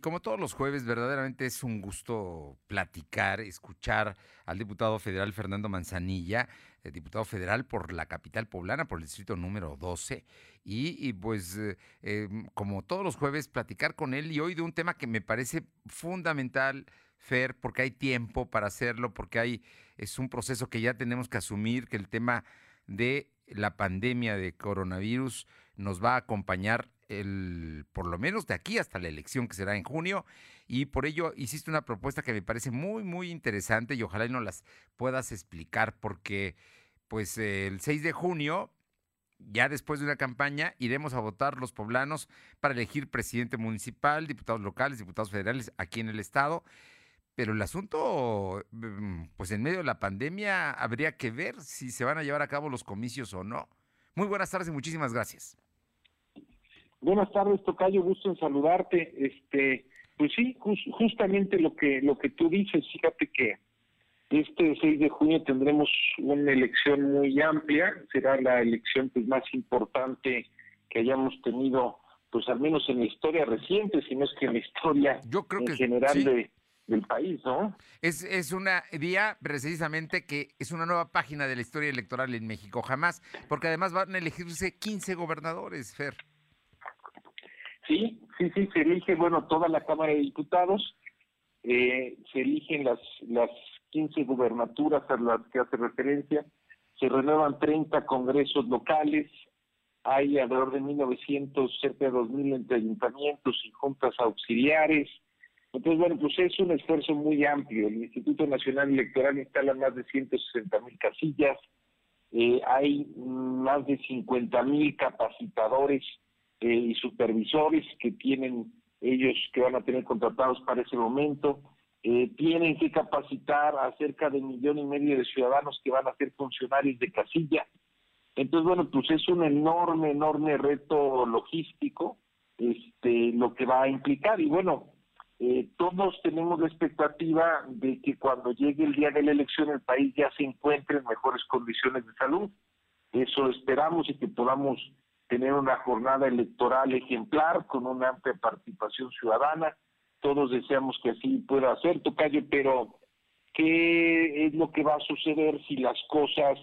Como todos los jueves, verdaderamente es un gusto platicar, escuchar al diputado federal Fernando Manzanilla, eh, diputado federal por la capital poblana, por el distrito número 12, y, pues eh, em, como todos los jueves, platicar con él y hoy de un tema que me parece fundamental, Fer, porque hay tiempo para hacerlo, porque hay, es un proceso que ya tenemos que asumir, que el tema de la pandemia de coronavirus nos va a acompañar el, por lo menos de aquí hasta la elección que será en junio. Y por ello hiciste una propuesta que me parece muy, muy interesante y ojalá y nos las puedas explicar porque pues el 6 de junio, ya después de una campaña, iremos a votar los poblanos para elegir presidente municipal, diputados locales, diputados federales aquí en el estado. Pero el asunto, mm, pues en medio de la pandemia, habría que ver si se van a llevar a cabo los comicios o no. Muy buenas tardes y muchísimas gracias. Buenas tardes, Tocayo, gusto en saludarte. Este, pues sí, justamente lo que lo que tú dices, fíjate que este 6 de junio tendremos una elección muy amplia, será la elección pues más importante que hayamos tenido pues al menos en la historia reciente, si no es que en la historia Yo creo en general de, del país, ¿no? Es, es una día precisamente que es una nueva página de la historia electoral en México, jamás, porque además van a elegirse 15 gobernadores, Fer. Sí, sí, sí, se elige, bueno, toda la Cámara de Diputados, eh, se eligen las, las 15 gubernaturas a las que hace referencia, se renuevan 30 congresos locales, hay alrededor de 1900, cerca de 2000 entre ayuntamientos y juntas auxiliares. Entonces, bueno, pues es un esfuerzo muy amplio. El Instituto Nacional Electoral instala más de 160 mil casillas, eh, hay más de 50 mil capacitadores eh, y supervisores que tienen ellos que van a tener contratados para ese momento. Eh, tienen que capacitar a cerca de un millón y medio de ciudadanos que van a ser funcionarios de casilla. Entonces, bueno, pues es un enorme, enorme reto logístico este, lo que va a implicar. Y bueno, eh, todos tenemos la expectativa de que cuando llegue el día de la elección el país ya se encuentre en mejores condiciones de salud. Eso esperamos y que podamos tener una jornada electoral ejemplar con una amplia participación ciudadana. Todos deseamos que así pueda ser, Tocayo, pero ¿qué es lo que va a suceder si las cosas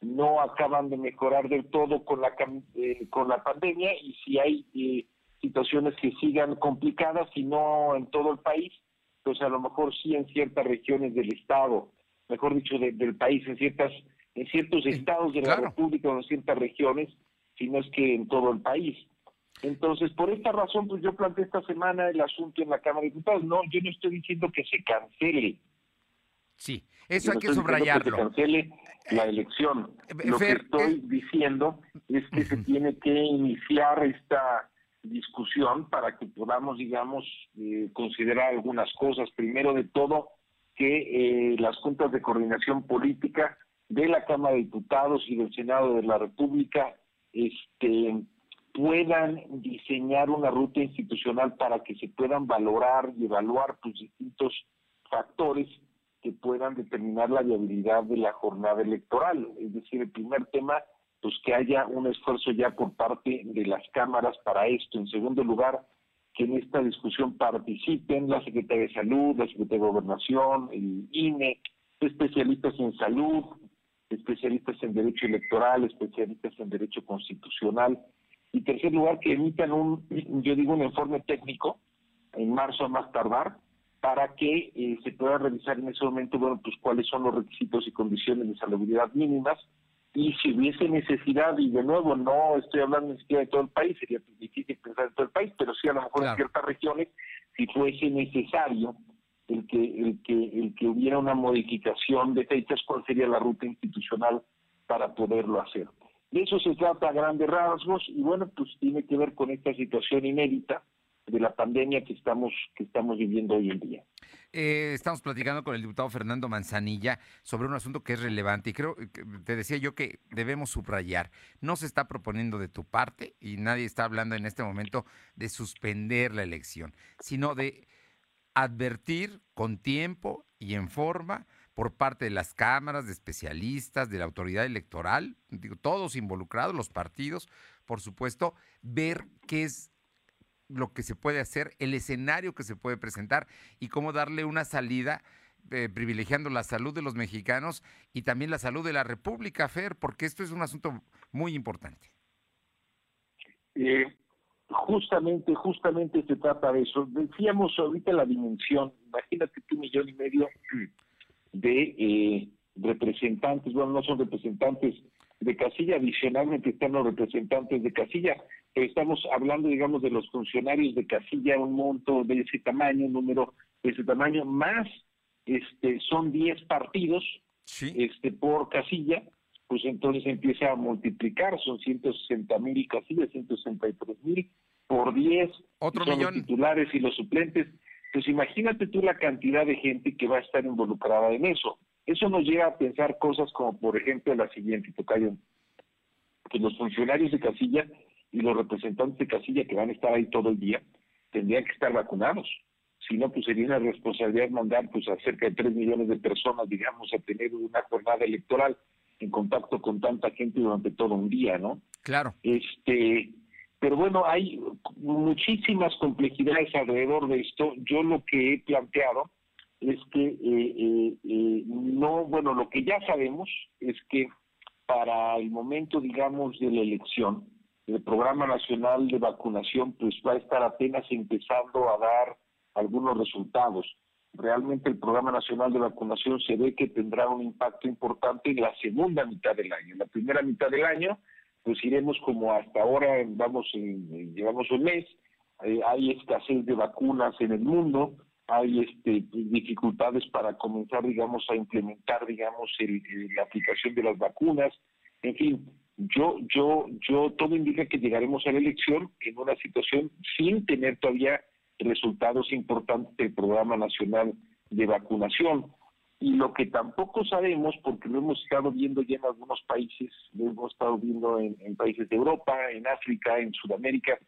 no acaban de mejorar del todo con la, eh, con la pandemia y si hay eh, situaciones que sigan complicadas y no en todo el país? Pues a lo mejor sí en ciertas regiones del Estado, mejor dicho, del país, en ciertas en ciertos estados de la República o en ciertas regiones, sino es que en todo el país. Entonces, por esta razón, pues yo planteé esta semana el asunto en la Cámara de Diputados. No, yo no estoy diciendo que se cancele. Sí, eso hay que subrayarlo. Que se cancele la elección. Eh, Lo que estoy eh, diciendo es que se tiene que iniciar esta discusión para que podamos, digamos, eh, considerar algunas cosas. Primero de todo, que las juntas de coordinación política de la Cámara de Diputados y del Senado de la República este, puedan diseñar una ruta institucional para que se puedan valorar y evaluar pues, distintos factores que puedan determinar la viabilidad de la jornada electoral. Es decir, el primer tema, pues que haya un esfuerzo ya por parte de las cámaras para esto. En segundo lugar, que en esta discusión participen la Secretaría de Salud, la Secretaría de Gobernación, el INE, especialistas en salud, especialistas en derecho electoral, especialistas en derecho constitucional. Y tercer lugar, que emitan un, yo digo, un informe técnico en marzo a más tardar, para que eh, se pueda revisar en ese momento, bueno, pues cuáles son los requisitos y condiciones de salubridad mínimas, y si hubiese necesidad, y de nuevo, no estoy hablando ni siquiera de todo el país, sería difícil pensar en todo el país, pero sí a lo mejor en ciertas regiones, si fuese necesario el que, el que, el que hubiera una modificación de fechas, cuál sería la ruta institucional para poderlo hacer. De eso se trata a grandes rasgos y bueno, pues tiene que ver con esta situación inédita de la pandemia que estamos, que estamos viviendo hoy en día. Eh, estamos platicando con el diputado Fernando Manzanilla sobre un asunto que es relevante y creo que te decía yo que debemos subrayar. No se está proponiendo de tu parte y nadie está hablando en este momento de suspender la elección, sino de advertir con tiempo y en forma por parte de las cámaras, de especialistas, de la autoridad electoral, digo, todos involucrados, los partidos, por supuesto, ver qué es lo que se puede hacer, el escenario que se puede presentar y cómo darle una salida eh, privilegiando la salud de los mexicanos y también la salud de la República, Fer, porque esto es un asunto muy importante. Eh, justamente, justamente se trata de eso. Decíamos ahorita la dimensión, imagínate que un millón y medio de eh, representantes, bueno, no son representantes de casilla, adicionalmente están los representantes de casilla, pero estamos hablando, digamos, de los funcionarios de casilla, un monto de ese tamaño, un número de ese tamaño, más este son 10 partidos este por casilla, pues entonces empieza a multiplicar, son 160 mil casillas, 163 mil por 10, Otro son millón. los titulares y los suplentes. Pues imagínate tú la cantidad de gente que va a estar involucrada en eso. Eso nos lleva a pensar cosas como, por ejemplo, la siguiente, Tocayo, que los funcionarios de casilla y los representantes de casilla que van a estar ahí todo el día tendrían que estar vacunados. Si no, pues sería una responsabilidad mandar pues a cerca de 3 millones de personas, digamos, a tener una jornada electoral en contacto con tanta gente durante todo un día, ¿no? Claro. Este, pero bueno, hay muchísimas complejidades alrededor de esto. Yo lo que he planteado es que eh, eh, eh, no, bueno, lo que ya sabemos es que para el momento, digamos, de la elección, el Programa Nacional de Vacunación pues va a estar apenas empezando a dar algunos resultados. Realmente el Programa Nacional de Vacunación se ve que tendrá un impacto importante en la segunda mitad del año. En la primera mitad del año, pues iremos como hasta ahora, vamos, en, llevamos un mes, eh, hay escasez de vacunas en el mundo, hay este, dificultades para comenzar, digamos, a implementar, digamos, el, la aplicación de las vacunas. En fin, yo, yo, yo, todo indica que llegaremos a la elección en una situación sin tener todavía resultados importantes del Programa Nacional de Vacunación. Y lo que tampoco sabemos, porque lo hemos estado viendo ya en algunos países, lo hemos estado viendo en, en países de Europa, en África, en Sudamérica,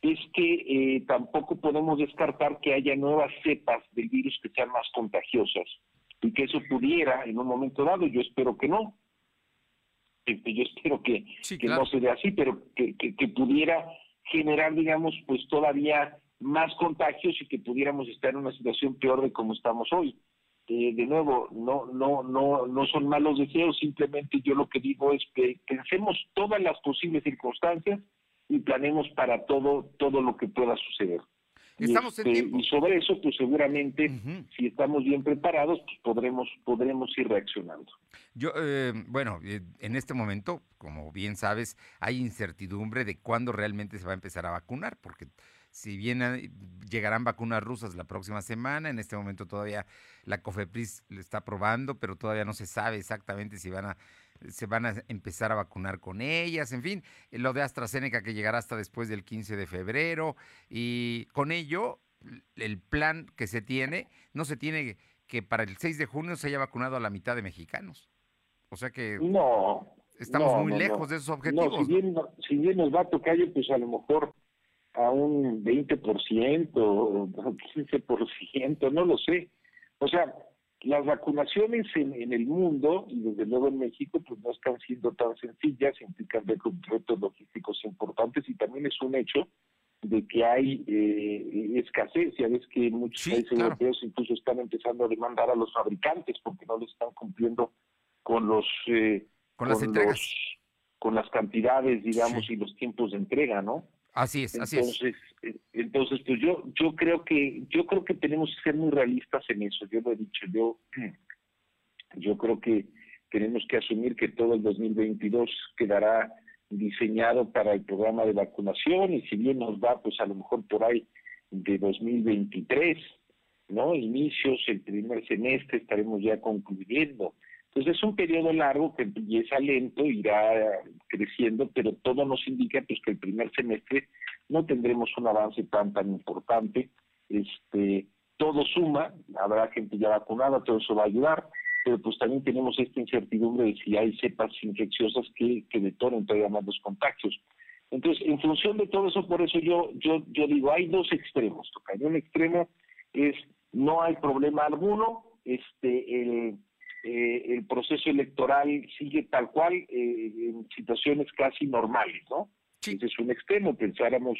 es que eh, tampoco podemos descartar que haya nuevas cepas del virus que sean más contagiosas y que eso pudiera en un momento dado, yo espero que no, yo espero que, Sí, que claro. no se dé así, pero que, que, que pudiera generar, digamos, pues todavía más contagios y que pudiéramos estar en una situación peor de como estamos hoy. Eh, de nuevo, no, no, no, no son malos deseos, simplemente yo lo que digo es que pensemos todas las posibles circunstancias y planemos para todo, todo lo que pueda suceder. Estamos en este, tiempo. y sobre eso, pues seguramente, si estamos bien preparados, pues podremos, podremos ir reaccionando. Yo, eh, bueno, eh, en este momento, como bien sabes, hay incertidumbre de cuándo realmente se va a empezar a vacunar, porque si bien llegarán vacunas rusas la próxima semana, en este momento todavía la COFEPRIS le está probando, pero todavía no se sabe exactamente si van a se van a empezar a vacunar con ellas, en fin, lo de AstraZeneca que llegará hasta después del 15 de febrero y con ello el plan que se tiene, no se tiene que para el 6 de junio se haya vacunado a la mitad de mexicanos. O sea que No. estamos no, muy no, lejos de esos No, objetivos. si bien, si bien nos va a tocar, pues a lo mejor a un 20% o 15%, no lo sé. O sea, las vacunaciones en, en el mundo, y desde luego en México, pues no están siendo tan sencillas, implican re- retos logísticos importantes y también es un hecho de que hay eh, escasez. Ya ves que muchos Sí, países claro. europeos incluso están empezando a demandar a los fabricantes porque no les están cumpliendo con los eh, con las entregas. los- con las cantidades, digamos, Sí. y los tiempos de entrega, ¿no? Así es, así es. Entonces, eh, entonces, pues yo, yo creo que, yo creo que tenemos que ser muy realistas en eso. Yo lo he dicho, yo, yo creo que tenemos que asumir que todo el 2022 quedará diseñado para el programa de vacunación y si bien nos va, pues a lo mejor por ahí de 2023, ¿no? Inicios, el primer semestre estaremos ya concluyendo. Entonces es un periodo largo que empieza lento, irá creciendo, pero todo nos indica pues que el primer semestre no tendremos un avance tan tan importante. Este, todo suma, habrá gente ya vacunada, todo eso va a ayudar, pero pues también tenemos esta incertidumbre de si hay cepas infecciosas que, que detonen todavía más los contagios. Entonces, en función de todo eso, por eso yo yo yo digo, hay dos extremos. tocayo. Un extremo es no hay problema alguno, este el eh, el proceso electoral sigue tal cual eh, en situaciones casi normales, ¿no? Sí. Ese es un extremo, pensáramos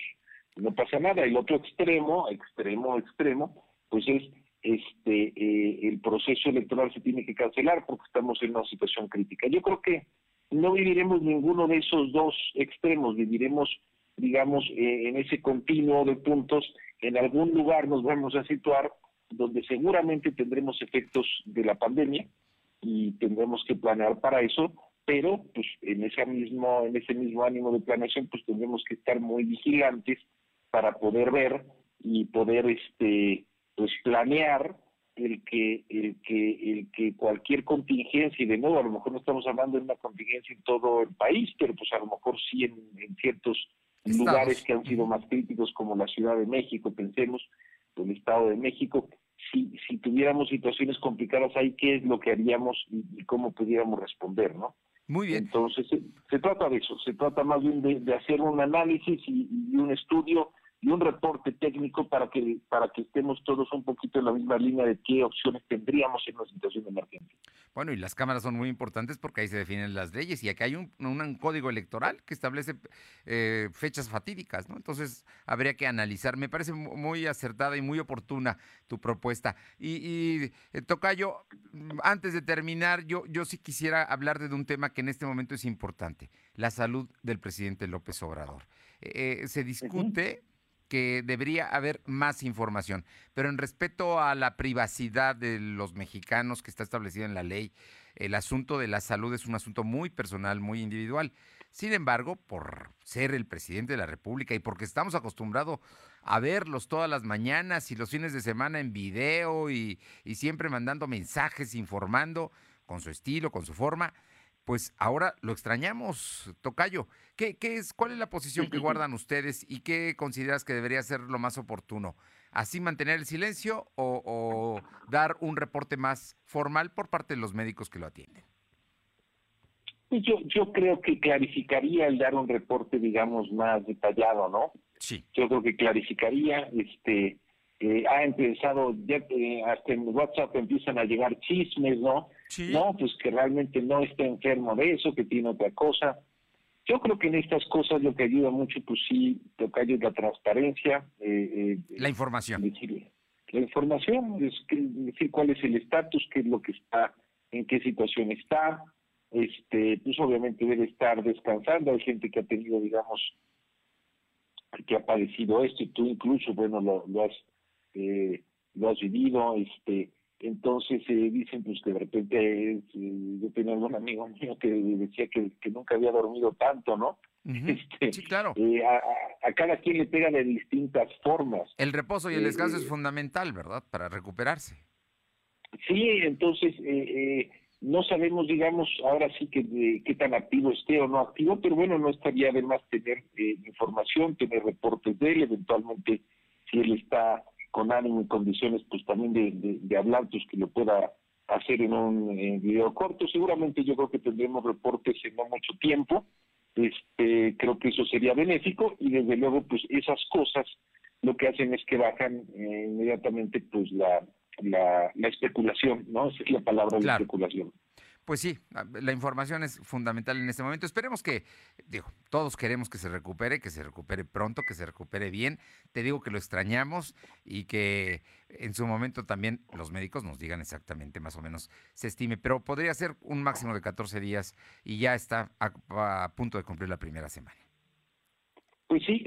no pasa nada. El otro extremo, extremo, extremo, pues es este eh, el proceso electoral se tiene que cancelar porque estamos en una situación crítica. Yo creo que no viviremos ninguno de esos dos extremos, viviremos, digamos, eh, en ese continuo de puntos. En algún lugar nos vamos a situar donde seguramente tendremos efectos de la pandemia y tendremos que planear para eso, pero pues en ese mismo en ese mismo ánimo de planeación pues tendremos que estar muy vigilantes para poder ver y poder este pues planear el que el que el que cualquier contingencia y de nuevo a lo mejor no estamos hablando de una contingencia en todo el país pero pues a lo mejor sí en, ciertos lugares que han sido más críticos como la Ciudad de México pensemos el Estado de México si si tuviéramos situaciones complicadas ahí qué es lo que haríamos y, cómo pudiéramos responder no muy bien entonces se, trata de eso se trata más bien de, hacer un análisis y un estudio y un reporte técnico para que para que estemos todos un poquito en la misma línea de qué opciones tendríamos en una situación de emergencia. Bueno, y las cámaras son muy importantes porque ahí se definen las leyes y aquí hay un, código electoral que establece eh, fechas fatídicas, ¿no? Entonces habría que analizar. Me parece muy acertada y muy oportuna tu propuesta. Y, y eh, Tocayo, antes de terminar, yo, yo sí quisiera hablar de un tema que en este momento es importante, la salud del presidente López Obrador. Eh, se discute que debería haber más información. Pero en respeto a la privacidad de los mexicanos que está establecido en la ley, el asunto de la salud es un asunto muy personal, muy individual. Sin embargo, por ser el presidente de la República y porque estamos acostumbrados a verlos todas las mañanas y los fines de semana en video y, y siempre mandando mensajes, informando con su estilo, con su forma, pues ahora lo extrañamos, Tocayo. ¿Qué, qué es, ¿Cuál es la posición que guardan ustedes y qué consideras que debería ser lo más oportuno? ¿Así mantener el silencio o, dar un reporte más formal por parte de los médicos que lo atienden? Pues yo, yo creo que clarificaría el dar un reporte, digamos, más detallado, ¿no? Sí. Yo creo que clarificaría, este, eh, ha empezado, ya hasta en WhatsApp empiezan a llegar chismes, ¿no? No, pues que realmente no está enfermo de eso, que tiene otra cosa. Yo creo que en estas cosas lo que ayuda mucho, pues sí, tocar es la transparencia. Eh, eh, la información. la información, es decir cuál es el estatus, qué es lo que está, en qué situación está. Este, pues obviamente debe estar descansando. Hay gente que ha tenido, digamos, que ha padecido esto y tú incluso, bueno, lo, lo has eh, lo has vivido, este, entonces eh, dicen pues que de repente eh, yo tenía algún amigo mío que decía que, nunca había dormido tanto, ¿no? este, sí, claro. Eh, a, cada quien le pega de distintas formas. El reposo y el descanso es fundamental, ¿verdad? Para recuperarse. Sí, entonces no sabemos, digamos, ahora sí que qué tan activo esté o no activo, pero bueno, no estaría de más tener información, tener reportes de él, eventualmente si él está con ánimo y condiciones pues también de, hablar, pues que lo pueda hacer en un video corto. Seguramente yo creo que tendremos reportes en no mucho tiempo. Este, creo que eso sería benéfico y desde luego pues esas cosas lo que hacen es que bajan eh, inmediatamente pues la, la, especulación, ¿no? Esa es la palabra de especulación. Pues sí, la información es fundamental en este momento. Esperemos que, digo, todos queremos que se recupere, que se recupere pronto, que se recupere bien. Te digo que lo extrañamos y que en su momento también los médicos nos digan exactamente, más o menos, se estime. Pero podría ser un máximo de 14 días y ya está a, punto de cumplir la primera semana. Pues sí,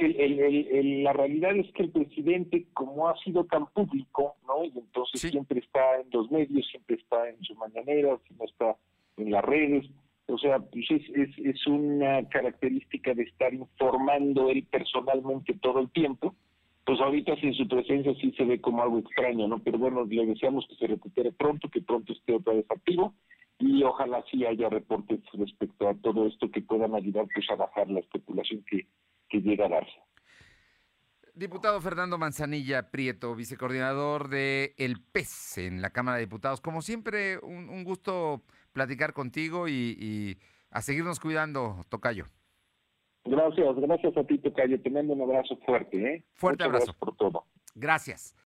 la realidad es que el presidente, como ha sido tan público, ¿no? Y entonces siempre está en los medios, siempre está en su mañanera, siempre está en las redes. O sea, pues es, es, es una característica de estar informando él personalmente todo el tiempo. Pues ahorita sin su presencia sí se ve como algo extraño, ¿no? Pero bueno, le deseamos que se recupere pronto, que pronto esté otra vez activo y ojalá sí haya reportes respecto a todo esto que puedan ayudar pues a bajar la especulación que que llega a darse. Diputado Fernando Manzanilla Prieto, vicecoordinador de El PES en la Cámara de Diputados. Como siempre, un, gusto platicar contigo y, a seguirnos cuidando, Tocayo. Gracias, gracias a ti, Tocayo. Te mando un abrazo fuerte. ¿eh? Fuerte abrazo. Gracias por todo. Gracias.